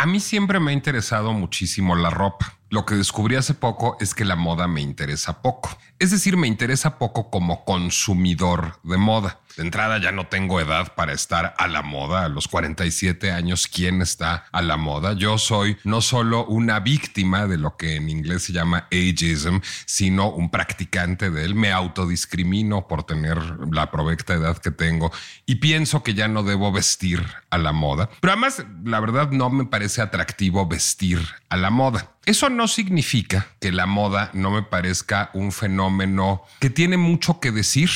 A mí siempre me ha interesado muchísimo la ropa. Lo que descubrí hace poco es que la moda me interesa poco. Es decir, me interesa poco como consumidor de moda. De entrada ya no tengo edad para estar a la moda. A los 47 años, ¿quién está a la moda? Yo soy no solo una víctima de lo que en inglés se llama ageism, sino un practicante de él. Me autodiscrimino por tener la provecta edad que tengo y pienso que ya no debo vestir a la moda. Pero además, la verdad, no me parece atractivo vestir a la moda. Eso no significa que la moda no me parezca un fenómeno que tiene mucho que decir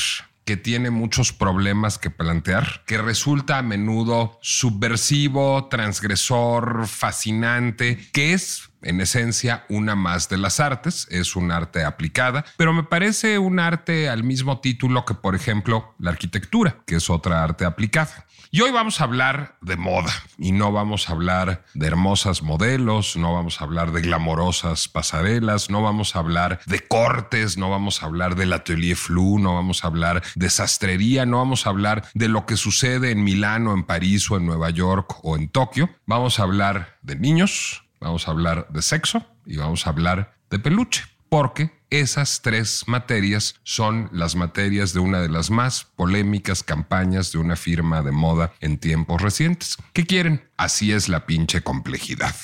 que tiene muchos problemas que plantear, que resulta a menudo subversivo, transgresor, fascinante, que es en esencia una más de las artes, es un arte aplicada, pero me parece un arte al mismo título que, por ejemplo, la arquitectura, que es otra arte aplicada. Y hoy vamos a hablar de moda y no vamos a hablar de hermosas modelos, no vamos a hablar de glamorosas pasarelas, no vamos a hablar de cortes, no vamos a hablar del atelier flu, no vamos a hablar de sastrería, no vamos a hablar de lo que sucede en Milán o en París o en Nueva York o en Tokio. Vamos a hablar de niños, vamos a hablar de sexo y vamos a hablar de peluche, porque esas tres materias son las materias de una de las más polémicas campañas de una firma de moda en tiempos recientes. ¿Qué quieren? Así es la pinche complejidad.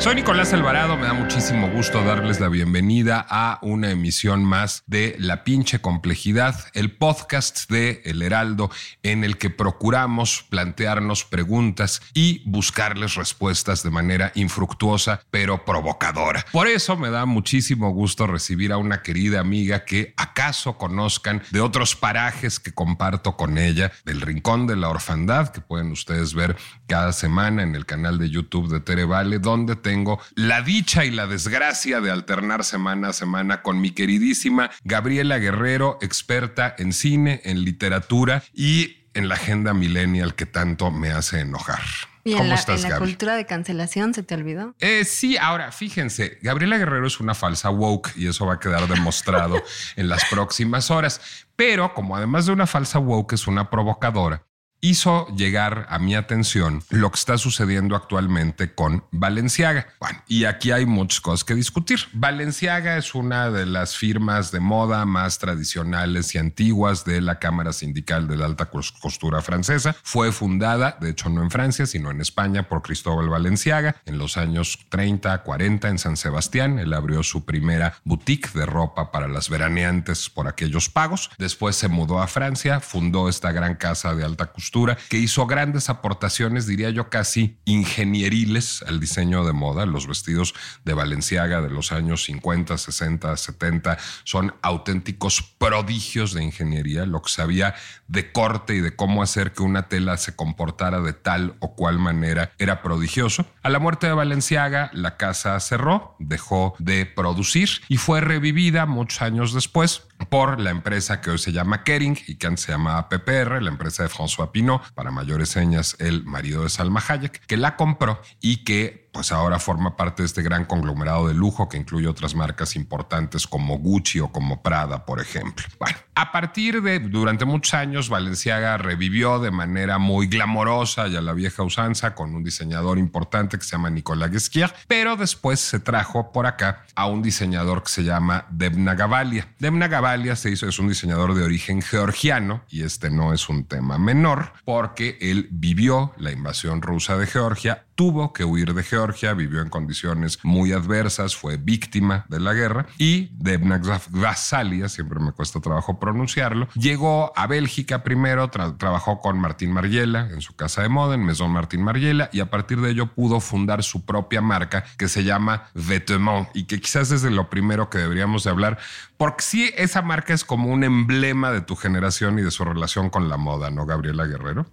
Soy Nicolás Alvarado, me da muchísimo gusto darles la bienvenida a una emisión más de La pinche complejidad, el podcast de El Heraldo en el que procuramos plantearnos preguntas y buscarles respuestas de manera infructuosa pero provocadora. Por eso me da muchísimo gusto recibir a una querida amiga que acaso conozcan de otros parajes que comparto con ella, del Rincón de la Orfandad, que pueden ustedes ver cada semana en el canal de YouTube de Tere Vale, donde te tengo la dicha y la desgracia de alternar semana a semana con mi queridísima Gabriela Guerrero, experta en cine, en literatura y en la agenda millennial que tanto me hace enojar. ¿Y ¿Cómo en la, estás, en la cultura de cancelación se te olvidó? Eh, sí, ahora fíjense, Gabriela Guerrero es una falsa woke y eso va a quedar demostrado en las próximas horas. Pero como además de una falsa woke es una provocadora, hizo llegar a mi atención lo que está sucediendo actualmente con Valenciaga. Bueno, y aquí hay muchas cosas que discutir. Valenciaga es una de las firmas de moda más tradicionales y antiguas de la Cámara Sindical de la Alta Costura Francesa. Fue fundada, de hecho no en Francia, sino en España por Cristóbal Valenciaga en los años 30, 40 en San Sebastián. Él abrió su primera boutique de ropa para las veraneantes por aquellos pagos. Después se mudó a Francia, fundó esta gran casa de alta costura que hizo grandes aportaciones, diría yo casi ingenieriles al diseño de moda. Los vestidos de Valenciaga de los años 50, 60, 70 son auténticos prodigios de ingeniería, lo que sabía de corte y de cómo hacer que una tela se comportara de tal o cual manera era prodigioso. A la muerte de Valenciaga, la casa cerró, dejó de producir y fue revivida muchos años después por la empresa que hoy se llama Kering y que antes se llamaba PPR, la empresa de François Pinot, para mayores señas el marido de Salma Hayek, que la compró y que pues ahora forma parte de este gran conglomerado de lujo que incluye otras marcas importantes como Gucci o como Prada, por ejemplo. Bueno, a partir de durante muchos años, Valenciaga revivió de manera muy glamorosa y a la vieja usanza con un diseñador importante que se llama Nicolas Guesquier, pero después se trajo por acá a un diseñador que se llama Debna Gavalia. Debna Gavalia se hizo, es un diseñador de origen georgiano y este no es un tema menor porque él vivió la invasión rusa de Georgia tuvo que huir de Georgia, vivió en condiciones muy adversas, fue víctima de la guerra y Debna Gvasalia, siempre me cuesta trabajo pronunciarlo, llegó a Bélgica primero, trabajó con Martín Margiela en su casa de moda, en Maison Martín Margiela, y a partir de ello pudo fundar su propia marca que se llama Vêtement y que quizás es de lo primero que deberíamos de hablar, porque sí, esa marca es como un emblema de tu generación y de su relación con la moda, ¿no, Gabriela Guerrero?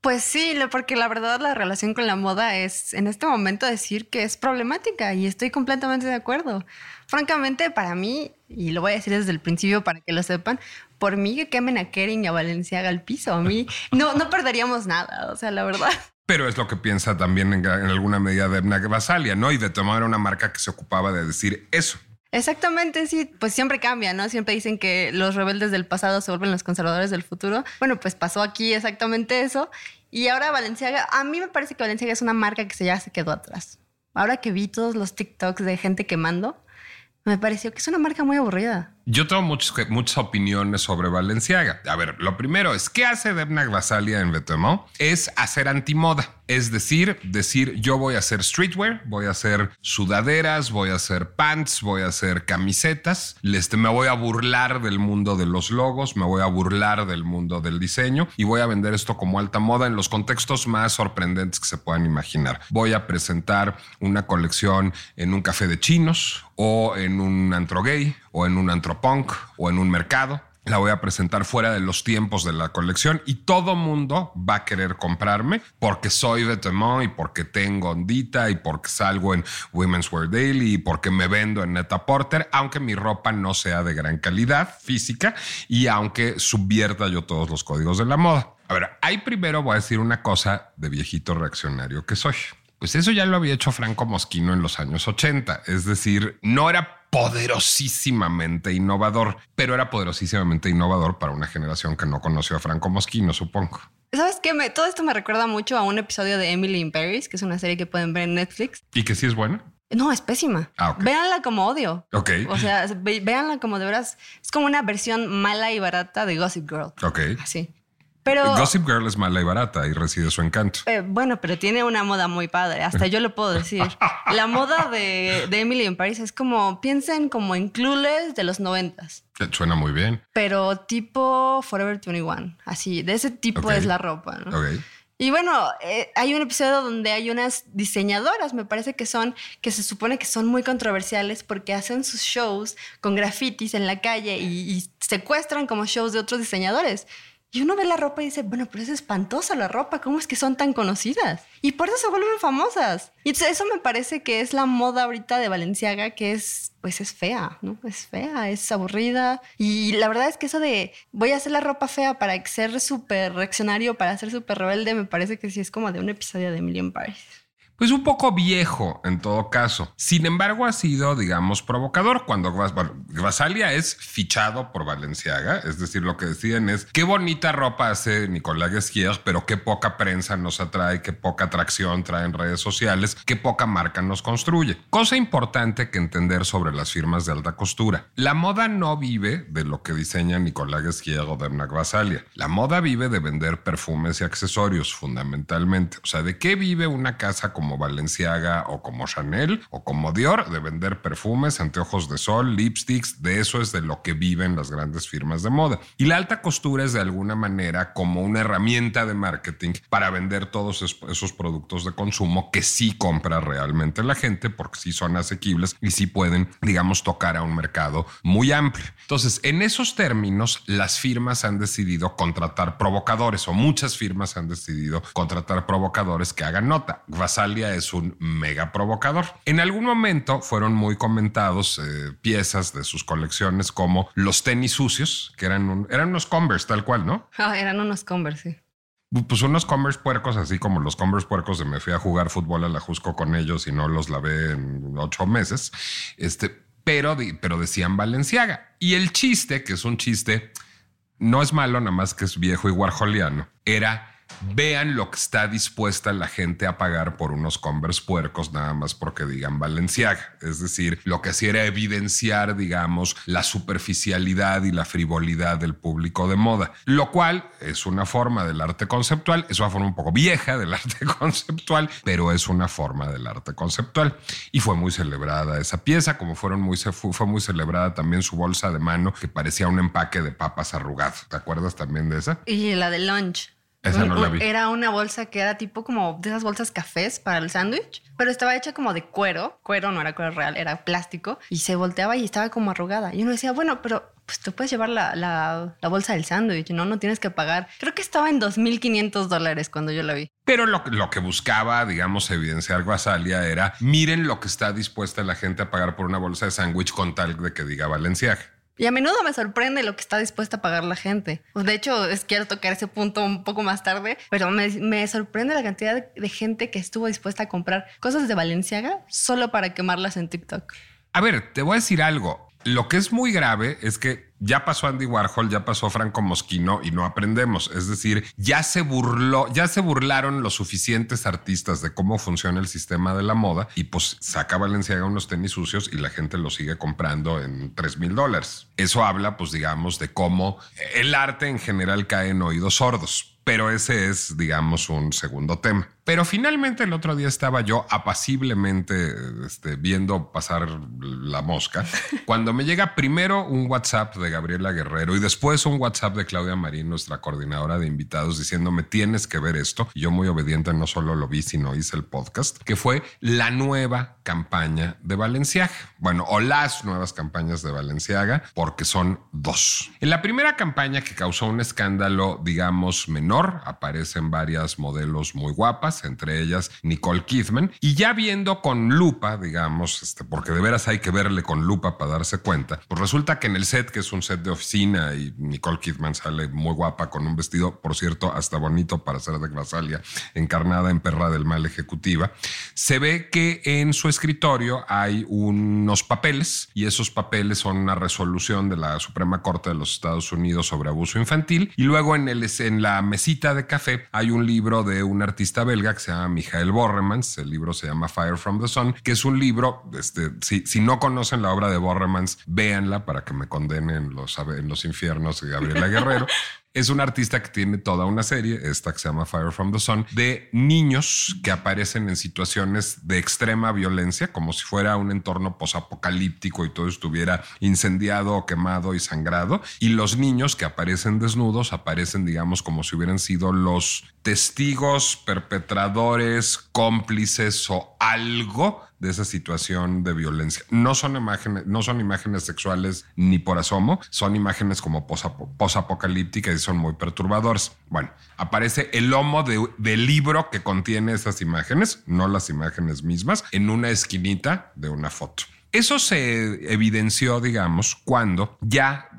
Pues sí, porque la verdad la relación con la moda es en este momento decir que es problemática y estoy completamente de acuerdo. Francamente, para mí, y lo voy a decir desde el principio para que lo sepan, por mí que quemen a Kering y a Valenciaga al piso, a mí no, no perderíamos nada, o sea, la verdad. Pero es lo que piensa también en, alguna medida de Basalia, ¿no? Y de tomar una marca que se ocupaba de decir eso. Exactamente, sí, pues siempre cambia, ¿no? Siempre dicen que los rebeldes del pasado se vuelven los conservadores del futuro. Bueno, pues pasó aquí exactamente eso. Y ahora Valenciaga, a mí me parece que Valenciaga es una marca que ya se quedó atrás. Ahora que vi todos los TikToks de gente quemando, me pareció que es una marca muy aburrida. Yo tengo muchas, muchas opiniones sobre Valenciaga. A ver, lo primero es, ¿qué hace Debna Gvasalia en Vetements? Es hacer antimoda. Es decir, decir, yo voy a hacer streetwear, voy a hacer sudaderas, voy a hacer pants, voy a hacer camisetas. Este, me voy a burlar del mundo de los logos, me voy a burlar del mundo del diseño y voy a vender esto como alta moda en los contextos más sorprendentes que se puedan imaginar. Voy a presentar una colección en un café de chinos o en un antro gay o en un antropunk o en un mercado. La voy a presentar fuera de los tiempos de la colección y todo mundo va a querer comprarme porque soy Vetements y porque tengo ondita y porque salgo en Women's Wear Daily y porque me vendo en Neta Porter, aunque mi ropa no sea de gran calidad física y aunque subvierta yo todos los códigos de la moda. A ver, ahí primero voy a decir una cosa de viejito reaccionario que soy. Pues eso ya lo había hecho Franco Mosquino en los años 80. Es decir, no era poderosísimamente innovador, pero era poderosísimamente innovador para una generación que no conoció a Franco Mosquino, supongo. ¿Sabes qué? todo esto me recuerda mucho a un episodio de Emily in Paris, que es una serie que pueden ver en Netflix. ¿Y que sí es buena? No, es pésima. Ah, Véanla como odio. Ok. O sea, véanla como de veras. Es como una versión mala y barata de Gossip Girl. Ok. Así. Pero, Gossip Girl es mala y barata y reside su encanto. Eh, bueno, pero tiene una moda muy padre. Hasta yo lo puedo decir. La moda de, Emily en Paris es como, piensen como en Clueless de los noventas. Suena muy bien. Pero tipo Forever 21. Así, de ese tipo es la ropa. ¿no? Y bueno, eh, hay un episodio donde hay unas diseñadoras, me parece que son, que se supone que son muy controversiales porque hacen sus shows con grafitis en la calle y secuestran como shows de otros diseñadores. Y uno ve la ropa y dice, bueno, pero es espantosa la ropa, ¿cómo es que son tan conocidas? Y por eso se vuelven famosas. Y eso me parece que es la moda ahorita de Valenciaga, que es, pues es fea, ¿no? Es fea, es aburrida. Y la verdad es que eso de voy a hacer la ropa fea para ser súper reaccionario, para ser súper rebelde, me parece que sí es como de un episodio de Million Paris pues un poco viejo en todo caso. Sin embargo, ha sido, digamos, provocador cuando Gvasalia es fichado por Valenciaga. Es decir, lo que deciden es qué bonita ropa hace Nicolás Guesquier, pero qué poca prensa nos atrae, qué poca atracción trae en redes sociales, qué poca marca nos construye. Cosa importante que entender sobre las firmas de alta costura. La moda no vive de lo que diseña Nicolás Guesquier o Demna Gvasalia. La moda vive de vender perfumes y accesorios, fundamentalmente. O sea, ¿de qué vive una casa como como Balenciaga o como Chanel o como Dior, de vender perfumes, anteojos de sol, lipsticks, de eso es de lo que viven las grandes firmas de moda. Y la alta costura es de alguna manera como una herramienta de marketing para vender todos esos productos de consumo que sí compra realmente la gente porque sí son asequibles y sí pueden, digamos, tocar a un mercado muy amplio. Entonces, en esos términos, las firmas han decidido contratar provocadores o muchas firmas han decidido contratar provocadores que hagan nota. Vasali es un mega provocador. En algún momento fueron muy comentados eh, piezas de sus colecciones como los tenis sucios, que eran, eran unos Converse tal cual, ¿no? Ah, eran unos Converse, sí. Pues unos Converse puercos, así como los Converse puercos de me fui a jugar fútbol a la Jusco con ellos y no los lavé en ocho meses. Este, pero, pero decían Valenciaga. Y el chiste, que es un chiste, no es malo, nada más que es viejo y warholiano, era vean lo que está dispuesta la gente a pagar por unos Converse puercos nada más porque digan Valenciaga. Es decir, lo que hacía era evidenciar, digamos, la superficialidad y la frivolidad del público de moda, lo cual es una forma del arte conceptual, es una forma un poco vieja del arte conceptual, pero es una forma del arte conceptual. Y fue muy celebrada esa pieza, como fueron muy, fue muy celebrada también su bolsa de mano que parecía un empaque de papas arrugado. ¿Te acuerdas también de esa? Y la de lunch. Esa no la vi. Era una bolsa que era tipo como de esas bolsas cafés para el sándwich, pero estaba hecha como de cuero. Cuero no era cuero real, era plástico. Y se volteaba y estaba como arrugada. Y uno decía, bueno, pero pues tú puedes llevar la, la, bolsa del sándwich, ¿no? No tienes que pagar. Creo que estaba en 2.500 dólares cuando yo la vi. Pero lo, lo, que buscaba, digamos, evidenciar Guasalia era, miren lo que está dispuesta la gente a pagar por una bolsa de sándwich con tal de que diga Valenciaga. Y a menudo me sorprende lo que está dispuesta a pagar la gente. Pues, de hecho, es, quiero tocar ese punto un poco más tarde, pero me, sorprende la cantidad de, gente que estuvo dispuesta a comprar cosas de Valenciaga solo para quemarlas en TikTok. A ver, te voy a decir algo. Lo que es muy grave es que ya pasó Andy Warhol, ya pasó Franco Mosquino y no aprendemos. Es decir, ya se burló, ya se burlaron los suficientes artistas de cómo funciona el sistema de la moda y pues saca Valenciaga unos tenis sucios y la gente los sigue comprando en 3 mil dólares. Eso habla, pues digamos, de cómo el arte en general cae en oídos sordos. Pero ese es, digamos, un segundo tema. Pero finalmente el otro día estaba yo apaciblemente este, viendo pasar la mosca, cuando me llega primero un WhatsApp de Gabriela Guerrero y después un WhatsApp de Claudia Marín, nuestra coordinadora de invitados, diciéndome tienes que ver esto. Y yo muy obediente no solo lo vi, sino hice el podcast, que fue la nueva campaña de Valenciaga. Bueno, o las nuevas campañas de Valenciaga, porque son dos. En la primera campaña que causó un escándalo, digamos, menor, aparecen varias modelos muy guapas entre ellas Nicole Kidman, y ya viendo con lupa, digamos, este, porque de veras hay que verle con lupa para darse cuenta, pues resulta que en el set, que es un set de oficina, y Nicole Kidman sale muy guapa con un vestido, por cierto, hasta bonito para ser de Grasalia, encarnada en perra del mal ejecutiva, se ve que en su escritorio hay unos papeles, y esos papeles son una resolución de la Suprema Corte de los Estados Unidos sobre abuso infantil, y luego en, el, en la mesita de café hay un libro de un artista belga que se llama Michael Borremans. El libro se llama Fire from the Sun, que es un libro, este, si, si no conocen la obra de Borremans, véanla para que me condenen los, en los infiernos de Gabriela Guerrero. Es un artista que tiene toda una serie, esta que se llama Fire from the Sun, de niños que aparecen en situaciones de extrema violencia, como si fuera un entorno posapocalíptico y todo estuviera incendiado, quemado y sangrado. Y los niños que aparecen desnudos aparecen, digamos, como si hubieran sido los testigos, perpetradores, cómplices o algo de esa situación de violencia. No son imágenes, no son imágenes sexuales ni por asomo, son imágenes como posapocalípticas y son muy perturbadoras. Bueno, aparece el lomo del libro que contiene esas imágenes, no las imágenes mismas, en una esquinita de una foto. Eso se evidenció, digamos, cuando ya,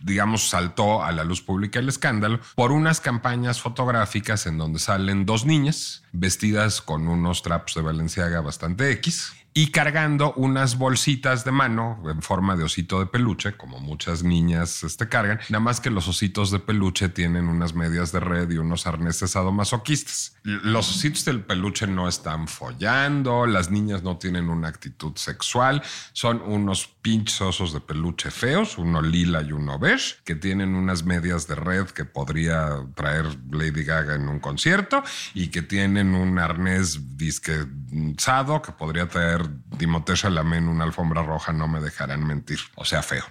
digamos, saltó a la luz pública el escándalo por unas campañas fotográficas en donde salen dos niñas vestidas con unos trapos de Valenciaga bastante X y cargando unas bolsitas de mano en forma de osito de peluche, como muchas niñas este, cargan, nada más que los ositos de peluche tienen unas medias de red y unos arneses sadomasoquistas. Los ositos del peluche no están follando, las niñas no tienen una actitud sexual, son unos pinches osos de peluche feos, uno lila y uno beige, que tienen unas medias de red que podría traer Lady Gaga en un concierto y que tienen un arnés disquezado que podría traer Timothée Chalamet en una alfombra roja, no me dejarán mentir. O sea, feo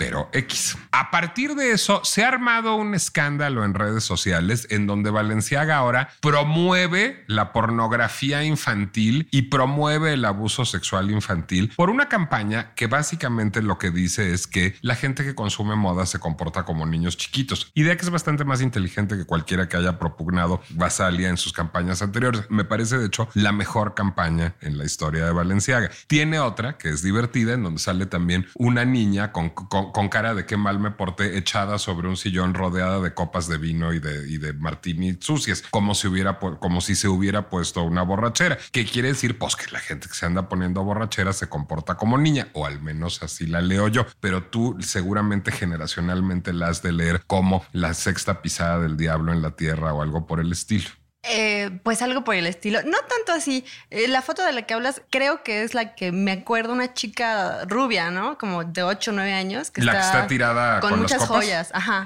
pero X. A partir de eso, se ha armado un escándalo en redes sociales en donde Valenciaga ahora promueve la pornografía infantil y promueve el abuso sexual infantil por una campaña que básicamente lo que dice es que la gente que consume moda se comporta como niños chiquitos. Idea que es bastante más inteligente que cualquiera que haya propugnado Basalia en sus campañas anteriores. Me parece, de hecho, la mejor campaña en la historia de Valenciaga. Tiene otra que es divertida, en donde sale también una niña con con, cara de qué mal me porté, echada sobre un sillón rodeada de copas de vino y de, y de martini sucias, como si hubiera, como si se hubiera puesto una borrachera. ¿Qué quiere decir? Pues que la gente que se anda poniendo borrachera se comporta como niña, o al menos así la leo yo. Pero tú seguramente generacionalmente la has de leer como la sexta pisada del diablo en la tierra o algo por el estilo. Eh, pues algo por el estilo. No tanto así. Eh, la foto de la que hablas creo que es la que me acuerdo, una chica rubia, ¿no? Como de 8 o 9 años. Que la está, que está tirada con, muchas joyas. Ajá.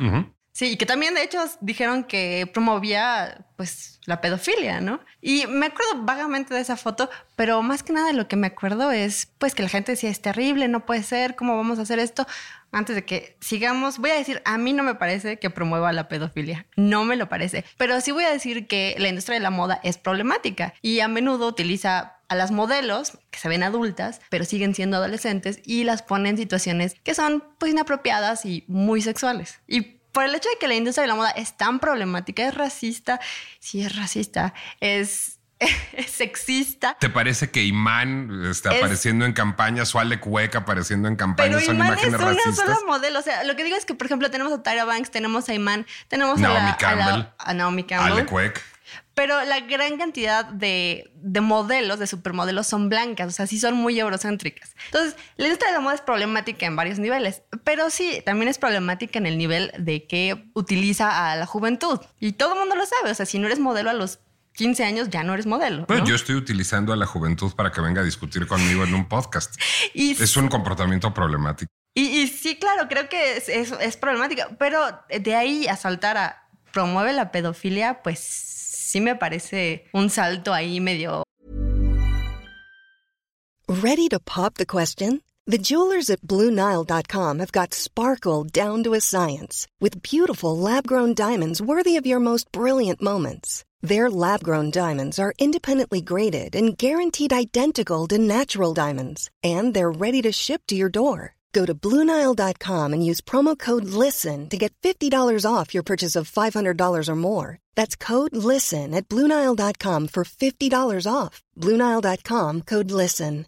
Sí, y que también de hecho dijeron que promovía pues la pedofilia, ¿no? Y me acuerdo vagamente de esa foto, pero más que nada lo que me acuerdo es pues que la gente decía es terrible, no puede ser, ¿cómo vamos a hacer esto? Antes de que sigamos, voy a decir, a mí no me parece que promueva la pedofilia, no me lo parece, pero sí voy a decir que la industria de la moda es problemática y a menudo utiliza a las modelos que se ven adultas, pero siguen siendo adolescentes y las pone en situaciones que son pues inapropiadas y muy sexuales. Y por el hecho de que la industria de la moda es tan problemática, es racista, sí es racista, es, sexista. ¿Te parece que Iman está apareciendo en campañas o Alec Weck apareciendo en campañas pero son imágenes es una sola modelo. O sea, lo que digo es que, por ejemplo, tenemos a Tyra Banks, tenemos a Iman, tenemos a, la, Campbell, a, Naomi Campbell. Alec Weck. Pero la gran cantidad de, modelos, de supermodelos, son blancas, o sea, sí son muy eurocéntricas. Entonces, la industria de la moda es problemática en varios niveles, pero sí, también es problemática en el nivel de que utiliza a la juventud. Y todo el mundo lo sabe, o sea, si no eres modelo a los 15 años ya no eres modelo. Pues yo estoy utilizando a la juventud para que venga a discutir conmigo en un podcast. y es un comportamiento problemático. Y, sí, claro, creo que es, es, es problemática, pero de ahí a saltar a promueve la pedofilia, pues sí me parece un salto ahí medio. Ready to pop the question? The jewelers at BlueNile.com have got sparkle down to a science with beautiful lab-grown diamonds worthy of your most brilliant moments. Their lab-grown diamonds are independently graded and guaranteed identical to natural diamonds, and they're ready to ship to your door. Go to Bluenile.com and use promo code LISTEN to get $50 off your purchase of $500 or more. That's code LISTEN at Bluenile.com for $50 off. Bluenile.com code LISTEN.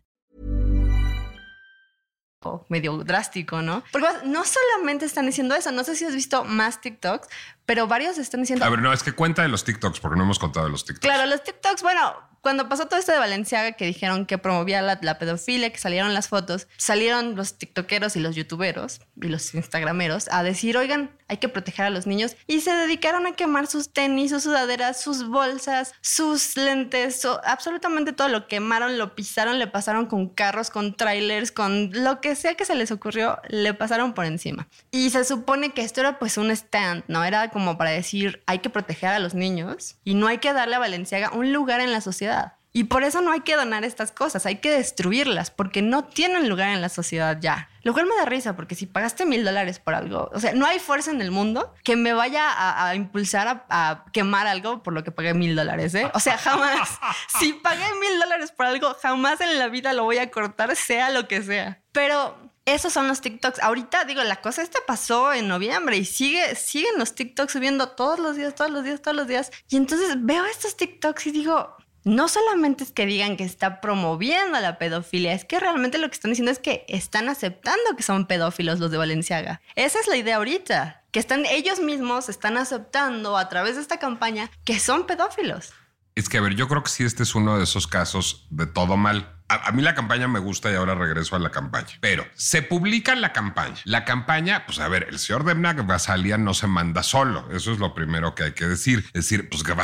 Oh, Medio drástico, ¿no? Porque no solamente están diciendo eso, no sé si has visto más TikToks, pero varios están diciendo. A ver, no, es que cuenta de los TikToks, porque no hemos contado de los TikToks. Claro, los TikToks, bueno, cuando pasó todo esto de Valenciaga, que dijeron que promovía la, pedofilia, que salieron las fotos, salieron los tiktokeros y los youtuberos y los instagrameros a decir, oigan, hay que proteger a los niños. Y se dedicaron a quemar sus tenis, sus sudaderas, sus bolsas, sus lentes, absolutamente todo lo quemaron, lo pisaron, le pasaron con carros, con trailers, con lo que sea que se les ocurrió, le pasaron por encima. Y se supone que esto era pues un stand, ¿no? Era como para decir, hay que proteger a los niños y no hay que darle a Valenciaga un lugar en la sociedad y por eso no hay que donar estas cosas, hay que destruirlas, porque no tienen lugar en la sociedad ya. Lo cual me da risa, porque si pagaste mil dólares por algo, o sea, no hay fuerza en el mundo que me vaya a, impulsar a, quemar algo por lo que pagué mil dólares, ¿eh? O sea, jamás. si pagué mil dólares por algo, jamás en la vida lo voy a cortar, sea lo que sea. Pero esos son los TikToks. Ahorita digo, la cosa esta pasó en noviembre y sigue, siguen los TikToks subiendo todos los días, todos los días, todos los días. Y entonces veo estos TikToks y digo, no solamente es que digan que está promoviendo la pedofilia, es que realmente lo que están diciendo es que están aceptando que son pedófilos los de Valenciaga. Esa es la idea ahorita, que están ellos mismos están aceptando a través de esta campaña que son pedófilos. Es que, a ver, yo creo que sí, este es uno de esos casos de todo mal. A, mí la campaña me gusta y ahora regreso a la campaña. Pero se publica la campaña. La campaña, pues a ver, el señor Demna Basalia no se manda solo. Eso es lo primero que hay que decir. Es decir, pues que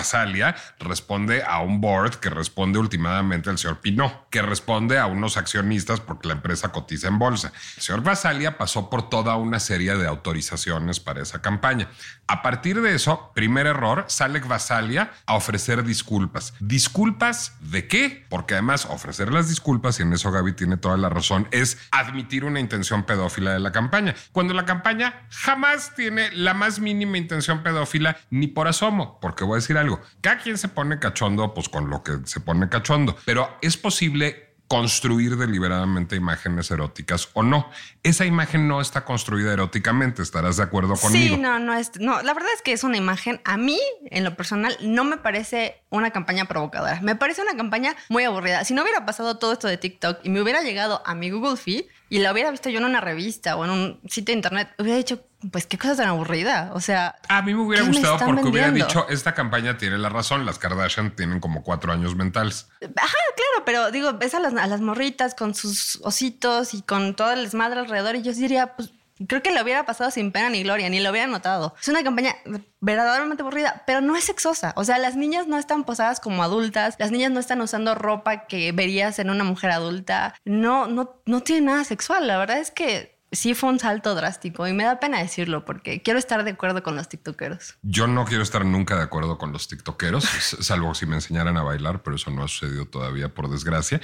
responde a un board que responde últimamente al señor Pinot, que responde a unos accionistas porque la empresa cotiza en bolsa. El señor Basalia pasó por toda una serie de autorizaciones para esa campaña. A partir de eso, primer error, sale Basalia a ofrecer disculpas. ¿Disculpas de qué? Porque además ofrecer las disculpas, y en eso Gaby tiene toda la razón, es admitir una intención pedófila de la campaña. Cuando la campaña jamás tiene la más mínima intención pedófila, ni por asomo, porque voy a decir algo, cada quien se pone cachondo, pues con lo que se pone cachondo, pero es posible construir deliberadamente imágenes eróticas o no. Esa imagen no está construida eróticamente, ¿estarás de acuerdo conmigo? Sí, no, no es, no, la verdad es que es una imagen, a mí, en lo personal, no me parece una campaña provocadora, me parece una campaña muy aburrida. Si no hubiera pasado todo esto de TikTok y me hubiera llegado a mi Google Feed, y la hubiera visto yo en una revista o en un sitio de internet, hubiera dicho, pues qué cosa tan aburrida. O sea, a mí me hubiera gustado porque hubiera dicho, esta campaña tiene la razón, las Kardashian tienen como cuatro años mentales. Ajá, claro, pero digo, ves a las, a las morritas con sus ositos y con todo el desmadre alrededor y yo diría, pues creo que lo hubiera pasado sin pena ni gloria, ni lo hubiera notado. Es una campaña verdaderamente aburrida, pero no es sexosa. O sea, las niñas no están posadas como adultas, las niñas no están usando ropa que verías en una mujer adulta. No, no, no tiene nada sexual. La verdad es que sí fue un salto drástico y me da pena decirlo porque quiero estar de acuerdo con los tiktokeros. Yo no quiero estar nunca de acuerdo con los tiktokeros, salvo si me enseñaran a bailar, pero eso no ha sucedido todavía por desgracia.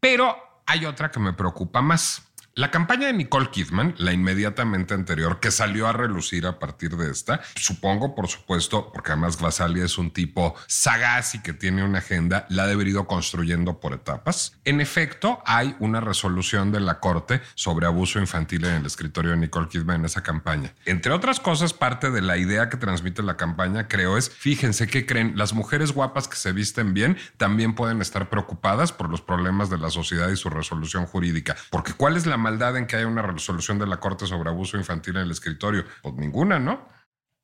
Pero hay otra que me preocupa más. La campaña de Nicole Kidman, la inmediatamente anterior, que salió a relucir a partir de esta, supongo, por supuesto, porque además Vasalia es un tipo sagaz y que tiene una agenda, la ha debido construyendo por etapas. En efecto, hay una resolución de la Corte sobre abuso infantil en el escritorio de Nicole Kidman en esa campaña. Entre otras cosas, parte de la idea que transmite la campaña, creo, es, fíjense que creen, las mujeres guapas que se visten bien también pueden estar preocupadas por los problemas de la sociedad y su resolución jurídica. Porque ¿cuál es la maldad en que haya una resolución de la Corte sobre abuso infantil en el escritorio? Pues ninguna, ¿no?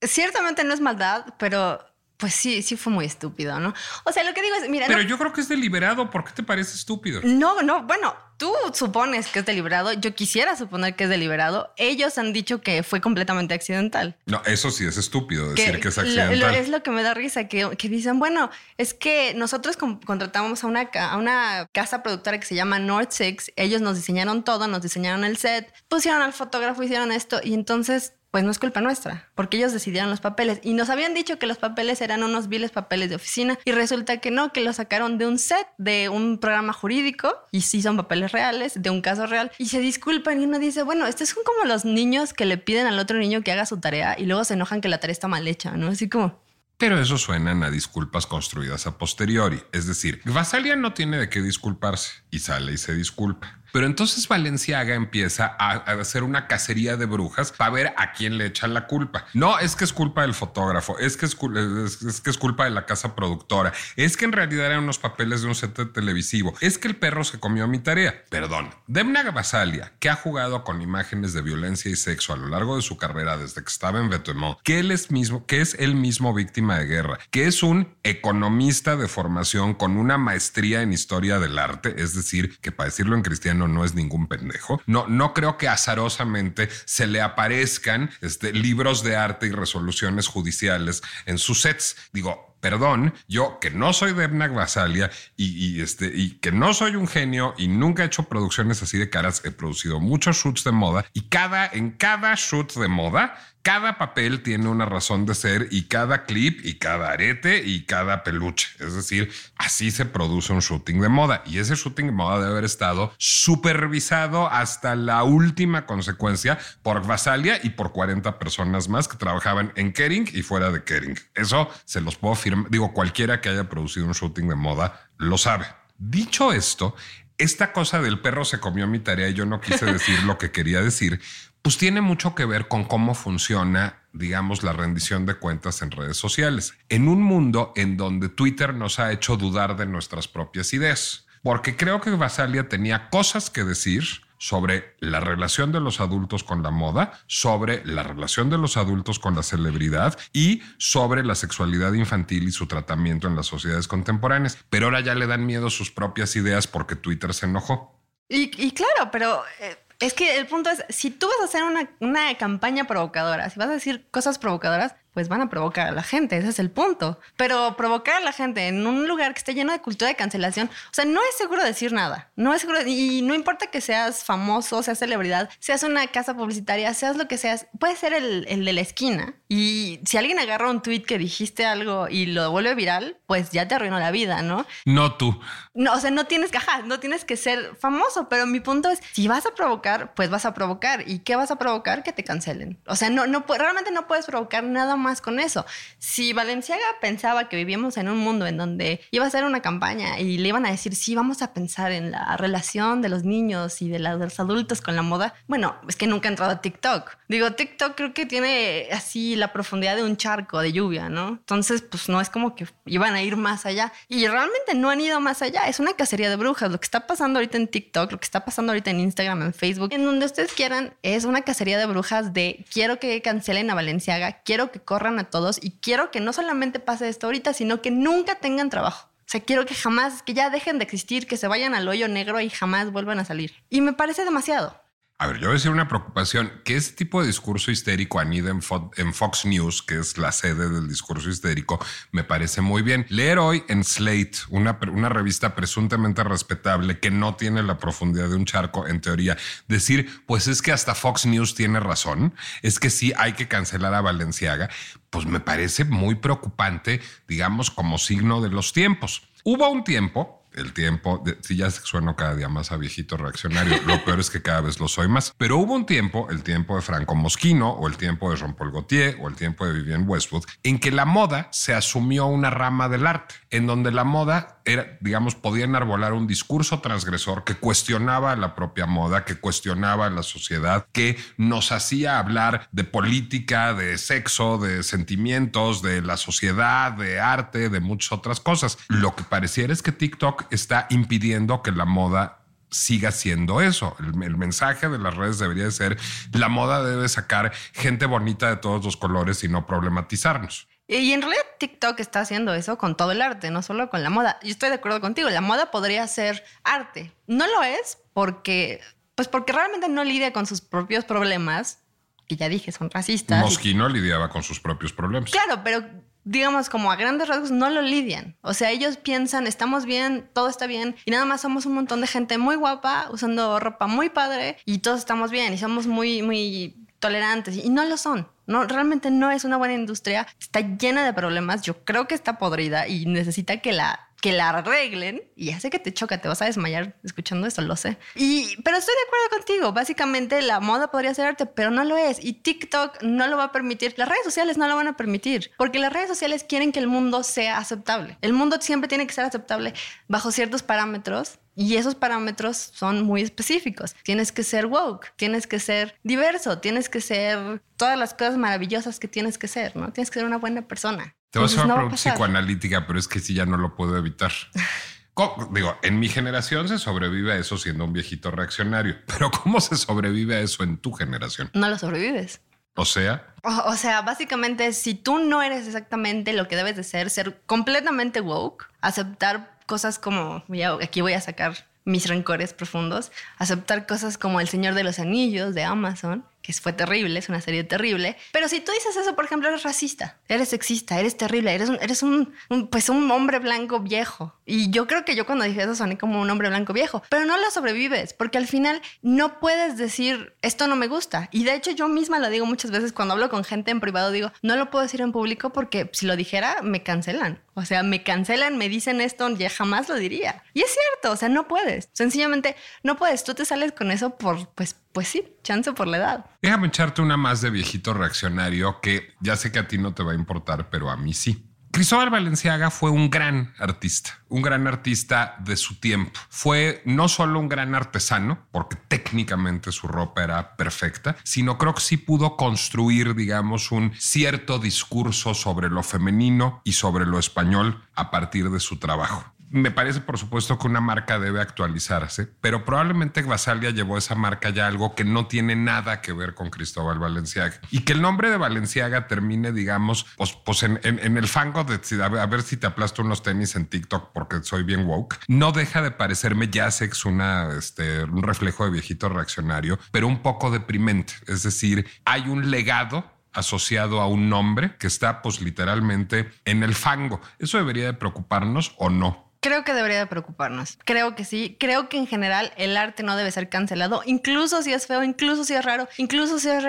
Ciertamente no es maldad, pero pues sí, sí fue muy estúpido, ¿no? O sea, lo que digo es, mira. Pero yo creo que es deliberado. ¿Por qué te parece estúpido? No, no, bueno, tú supones que es deliberado. Yo quisiera suponer que es deliberado. Ellos han dicho que fue completamente accidental. No, eso sí es estúpido decir que, es accidental. es lo que me da risa, que, dicen, bueno, es que nosotros contratamos a una, a una casa productora que se llama North Six. Ellos nos diseñaron todo, nos diseñaron el set, pusieron al fotógrafo, hicieron esto y entonces pues no es culpa nuestra, porque ellos decidieron los papeles y nos habían dicho que los papeles eran unos viles papeles de oficina y resulta que no, que los sacaron de un set, de un programa jurídico y sí son papeles reales, de un caso real y se disculpan y uno dice, bueno, estos son como los niños que le piden al otro niño que haga su tarea y luego se enojan que la tarea está mal hecha, ¿no? Así como... Pero eso suenan a disculpas construidas a posteriori. Es decir, Vasalia no tiene de qué disculparse y sale y se disculpa. Pero entonces Valenciaga empieza a, hacer una cacería de brujas para ver a quién le echan la culpa. No, es que es culpa del fotógrafo, es que es, culpa de la casa productora, es que en realidad eran unos papeles de un set televisivo, es que el perro se comió mi tarea. Perdón, Demna Basalia, que ha jugado con imágenes de violencia y sexo a lo largo de su carrera desde que estaba en Betemont, que él es mismo, que es él mismo víctima de guerra, que es un economista de formación con una maestría en historia del arte, es decir, que para decirlo en cristiano no es ningún pendejo. No, no creo que azarosamente se le aparezcan este, libros de arte y resoluciones judiciales en sus sets. Digo, perdón, yo que no soy de Ebna Basalia y, este, y que no soy un genio y nunca he hecho producciones así de caras, he producido muchos shoots de moda y cada, en cada shoot de moda cada papel tiene una razón de ser y cada clip y cada arete y cada peluche. Es decir, así se produce un shooting de moda y ese shooting de moda debe haber estado supervisado hasta la última consecuencia por Vasalia y por 40 personas más que trabajaban en Kering y fuera de Kering. Eso se los puedo Digo, cualquiera que haya producido un shooting de moda lo sabe. Dicho esto, esta cosa del perro se comió mi tarea y yo no quise decir lo que quería decir, pues tiene mucho que ver con cómo funciona, digamos, la rendición de cuentas en redes sociales. En un mundo en donde Twitter nos ha hecho dudar de nuestras propias ideas. Porque creo que Basalia tenía cosas que decir sobre la relación de los adultos con la moda, sobre la relación de los adultos con la celebridad y sobre la sexualidad infantil y su tratamiento en las sociedades contemporáneas. Pero ahora ya le dan miedo sus propias ideas porque Twitter se enojó. Y, claro, pero eh, es que el punto es, si tú vas a hacer una, una, campaña provocadora, si vas a decir cosas provocadoras, pues van a provocar a la gente, ese es el punto. Pero provocar a la gente en un lugar que esté lleno de cultura de cancelación, o sea, no es seguro decir nada, no es seguro, y no importa que seas famoso, seas celebridad, seas una casa publicitaria, seas lo que seas, puede ser el, el de la esquina. Y si alguien agarra un tweet que dijiste algo y lo vuelve viral, pues ya te arruinó la vida, ¿no? No tú. No, o sea, no tienes que, no tienes que ser famoso, pero mi punto es, si vas a provocar, pues vas a provocar. ¿Y qué vas a provocar? Que te cancelen. O sea, no, no, realmente no puedes provocar nada más más con eso. Si Valenciaga pensaba que vivíamos en un mundo en donde iba a ser una campaña y le iban a decir, sí, vamos a pensar en la relación de los niños y de, los adultos con la moda, bueno, es que nunca ha entrado a TikTok. Digo, TikTok creo que tiene así la profundidad de un charco de lluvia, ¿no? Entonces, pues no es como que iban a ir más allá. Y realmente no han ido más allá. Es una cacería de brujas. Lo que está pasando ahorita en TikTok, lo que está pasando ahorita en Instagram, en Facebook, en donde ustedes quieran, es una cacería de brujas de quiero que cancelen a Valenciaga, quiero que corran a todos y quiero que no solamente pase esto ahorita, sino que nunca tengan trabajo. O sea, quiero que jamás, que ya dejen de existir, que se vayan al hoyo negro y jamás vuelvan a salir. Y me parece demasiado. A ver, yo voy a decir una preocupación, que ese tipo de discurso histérico anida en, en, Fox News, que es la sede del discurso histérico, me parece muy bien. Leer hoy en Slate, una, una revista presuntamente respetable que no tiene la profundidad de un charco, en teoría, decir, pues es que hasta Fox News tiene razón, es que sí hay que cancelar a Valenciaga, pues me parece muy preocupante, digamos, como signo de los tiempos. Hubo un tiempo, el tiempo, si ya sueno cada día más a viejito reaccionario, lo peor es que cada vez lo soy más. Pero hubo un tiempo, el tiempo de Franco Mosquino, o el tiempo de Jean-Paul Gaultier, o el tiempo de Vivienne Westwood, en que la moda se asumió una rama del arte, en donde la moda era, digamos, podía enarbolar un discurso transgresor que cuestionaba la propia moda, que cuestionaba la sociedad, que nos hacía hablar de política, de sexo, de sentimientos, de la sociedad, de arte, de muchas otras cosas. Lo que pareciera es que TikTok está impidiendo que la moda siga siendo eso. El, mensaje de las redes debería ser, la moda debe sacar gente bonita de todos los colores y no problematizarnos. Y en realidad TikTok está haciendo eso con todo el arte, no solo con la moda. Yo estoy de acuerdo contigo, la moda podría ser arte. No lo es porque, pues porque realmente no lidia con sus propios problemas, y ya dije, son racistas. Mosquino lidiaba con sus propios problemas. Claro, pero digamos, como a grandes rasgos, no lo lidian. O sea, ellos piensan, estamos bien, todo está bien, y nada más somos un montón de gente muy guapa, usando ropa muy padre, y todos estamos bien, y somos muy, muy tolerantes, y no lo son. No, realmente no es una buena industria, está llena de problemas, yo creo que está podrida y necesita que la que la arreglen y ya sé que te choca, te vas a desmayar escuchando esto, lo sé. Y, pero estoy de acuerdo contigo, básicamente la moda podría ser arte, pero no lo es y TikTok no lo va a permitir, las redes sociales no lo van a permitir, porque las redes sociales quieren que el mundo sea aceptable. El mundo siempre tiene que ser aceptable bajo ciertos parámetros y esos parámetros son muy específicos. Tienes que ser woke, tienes que ser diverso, tienes que ser todas las cosas maravillosas que tienes que ser, ¿no? Tienes que ser una buena persona. Te voy a hacer una pregunta psicoanalítica, pero es que si ya no lo puedo evitar. Digo, en mi generación se sobrevive a eso siendo un viejito reaccionario, pero ¿cómo se sobrevive a eso en tu generación? No lo sobrevives. O sea. O, sea, básicamente, si tú no eres exactamente lo que debes de ser, ser completamente woke, aceptar cosas como, ya, aquí voy a sacar mis rencores profundos, aceptar cosas como El Señor de los Anillos de Amazon, que fue terrible, es una serie terrible. Pero si tú dices eso, por ejemplo, eres racista, eres sexista, eres terrible, eres un, eres un, pues un hombre blanco viejo. Y yo creo que yo cuando dije eso soné como un hombre blanco viejo, pero no lo sobrevives, porque al final no puedes decir esto no me gusta. Y de hecho yo misma lo digo muchas veces cuando hablo con gente en privado, digo, no lo puedo decir en público porque si lo dijera me cancelan. O sea, me cancelan, me dicen esto, ya jamás lo diría. Y es cierto, o sea, no puedes. Sencillamente no puedes. Tú te sales con eso por, pues, pues sí, chance por la edad. Déjame echarte una más de viejito reaccionario que ya sé que a ti no te va a importar, pero a mí sí. Cristóbal Valenciaga fue un gran artista, un gran artista de su tiempo. Fue no solo un gran artesano, porque técnicamente su ropa era perfecta, sino creo que sí pudo construir, digamos, un cierto discurso sobre lo femenino y sobre lo español a partir de su trabajo. Me parece, por supuesto, que una marca debe actualizarse, pero probablemente Basalia llevó esa marca ya algo que no tiene nada que ver con Cristóbal Valenciaga. Y que el nombre de Valenciaga termine, digamos, pues, pues en, el fango de a ver, si te aplasto unos tenis en TikTok porque soy bien woke. No deja de parecerme, ya es una, este, un reflejo de viejito reaccionario, pero un poco deprimente. Es decir, hay un legado asociado a un nombre que está pues literalmente en el fango. ¿Eso debería de preocuparnos o no? Creo que debería de preocuparnos. Creo que sí. Creo que en general el arte no debe ser cancelado, incluso si es feo, incluso si es raro, incluso si es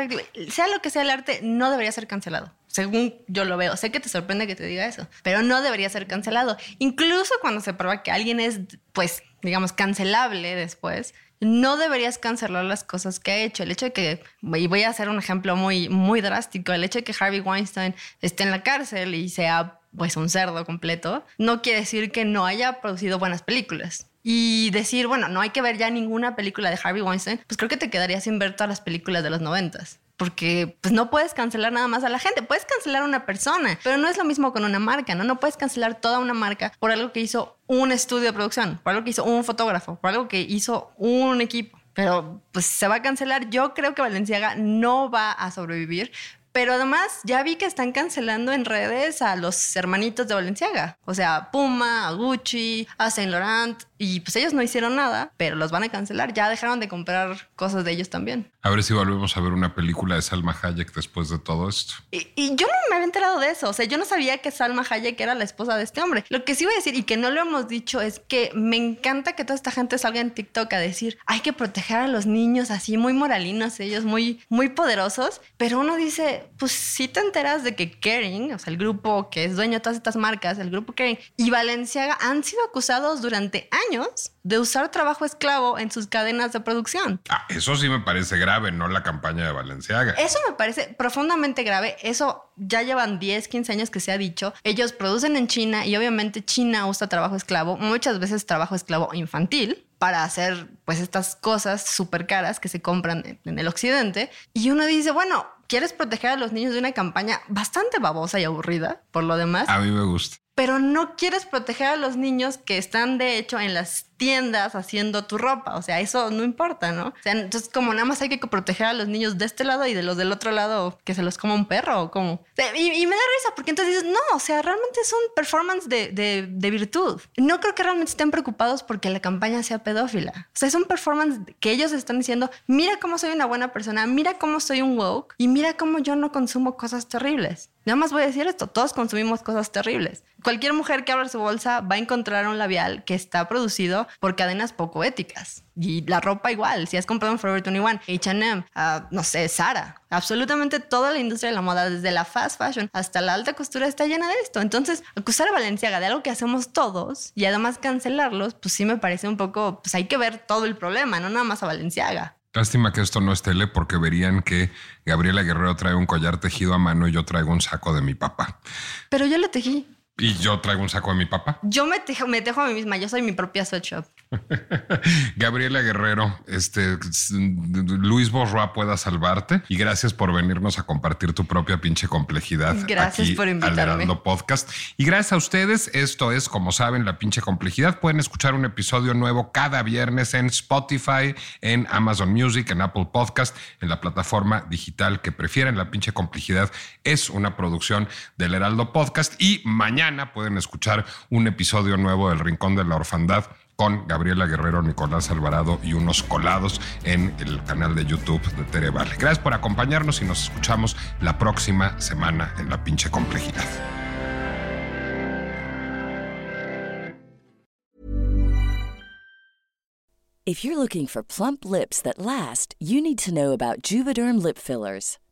sea lo que sea el arte, no debería ser cancelado. Según yo lo veo, sé que te sorprende que te diga eso, pero no debería ser cancelado. Incluso cuando se prueba que alguien es, pues, digamos, cancelable después, no deberías cancelar las cosas que ha hecho. El hecho de que, y voy a hacer un ejemplo muy, muy drástico, el hecho de que Harvey Weinstein esté en la cárcel y sea pues un cerdo completo, no quiere decir que no haya producido buenas películas y decir, bueno, no hay que ver ya ninguna película de Harvey Weinstein, pues creo que te quedaría sin ver todas las películas de los noventas. Porque pues no puedes cancelar nada más a la gente, puedes cancelar a una persona, pero no es lo mismo con una marca, ¿no? No puedes cancelar toda una marca por algo que hizo un estudio de producción, por algo que hizo un fotógrafo, por algo que hizo un equipo. Pero pues se va a cancelar. Yo creo que Valenciaga no va a sobrevivir pero además ya vi que están cancelando en redes a los hermanitos de Valenciaga. O sea, Puma, a Gucci, a Saint Laurent. Y pues ellos no hicieron nada, pero los van a cancelar. Ya dejaron de comprar cosas de ellos también. A ver si volvemos a ver una película de Salma Hayek después de todo esto. Y, yo no me había enterado de eso. O sea, yo no sabía que Salma Hayek era la esposa de este hombre. Lo que sí voy a decir y que no lo hemos dicho es que me encanta que toda esta gente salga en TikTok a decir hay que proteger a los niños así, muy moralinos ellos, muy, muy poderosos. Pero uno dice, pues si te enteras de que Kering, o sea, el grupo que es dueño de todas estas marcas, el grupo Kering y Valenciaga han sido acusados durante años de usar trabajo esclavo en sus cadenas de producción. Ah, eso sí me parece grave, no la campaña de Valenciaga. Eso me parece profundamente grave. Eso ya llevan 10, 15 años que se ha dicho. Ellos producen en China y obviamente China usa trabajo esclavo, muchas veces trabajo esclavo infantil para hacer pues estas cosas súper caras que se compran en el occidente. Y uno dice, bueno, quieres proteger a los niños de una campaña bastante babosa y aburrida, por lo demás. A mí me gusta. Pero no quieres proteger a los niños que están de hecho en las tiendas haciendo tu ropa. O sea, eso no importa, ¿no? O sea, entonces como nada más hay que proteger a los niños de este lado y de los del otro lado que se los coma un perro o como... y, me da risa porque entonces dices, no, o sea, realmente es un performance de, de, de, virtud. No creo que realmente estén preocupados porque la campaña sea pedófila. O sea, es un performance que ellos están diciendo, mira cómo soy una buena persona, mira cómo soy un woke y mira cómo yo no consumo cosas terribles. Nada más voy a decir esto, todos consumimos cosas terribles. Cualquier mujer que abra su bolsa va a encontrar un labial que está producido por cadenas poco éticas. Y la ropa igual, si has comprado en Forever 21, H&M, no sé, Sara, absolutamente toda la industria de la moda, desde la fast fashion hasta la alta costura, está llena de esto. Entonces, acusar a Valenciaga de algo que hacemos todos y además cancelarlos, pues sí me parece un poco, pues hay que ver todo el problema, no nada más a Valenciaga. Lástima que esto no es tele porque verían que Gabriela Guerrero trae un collar tejido a mano y yo traigo un saco de mi papá. Pero yo lo tejí. Y yo traigo un saco de mi papá. Yo me tejo, me tejo a mí misma. Yo soy mi propia sweatshop. Gabriela Guerrero, este Luis Borroa pueda salvarte y gracias por venirnos a compartir tu propia pinche complejidad. Gracias por invitarme. Al Podcast. Y gracias a ustedes, esto es, como saben, la pinche complejidad. Pueden escuchar un episodio nuevo cada viernes en Spotify, en Amazon Music, en Apple Podcast, en la plataforma digital que prefieran. La pinche complejidad es una producción del Heraldo Podcast y mañana pueden escuchar un episodio nuevo del Rincón de la Orfandad con Gabriela Guerrero, Nicolás Alvarado y unos colados en el canal de YouTube de Tere Gracias por acompañarnos y nos escuchamos la próxima semana en La Pinche Complejidad. If you're looking for plump lips that last, you need to know about Juvederm lip fillers.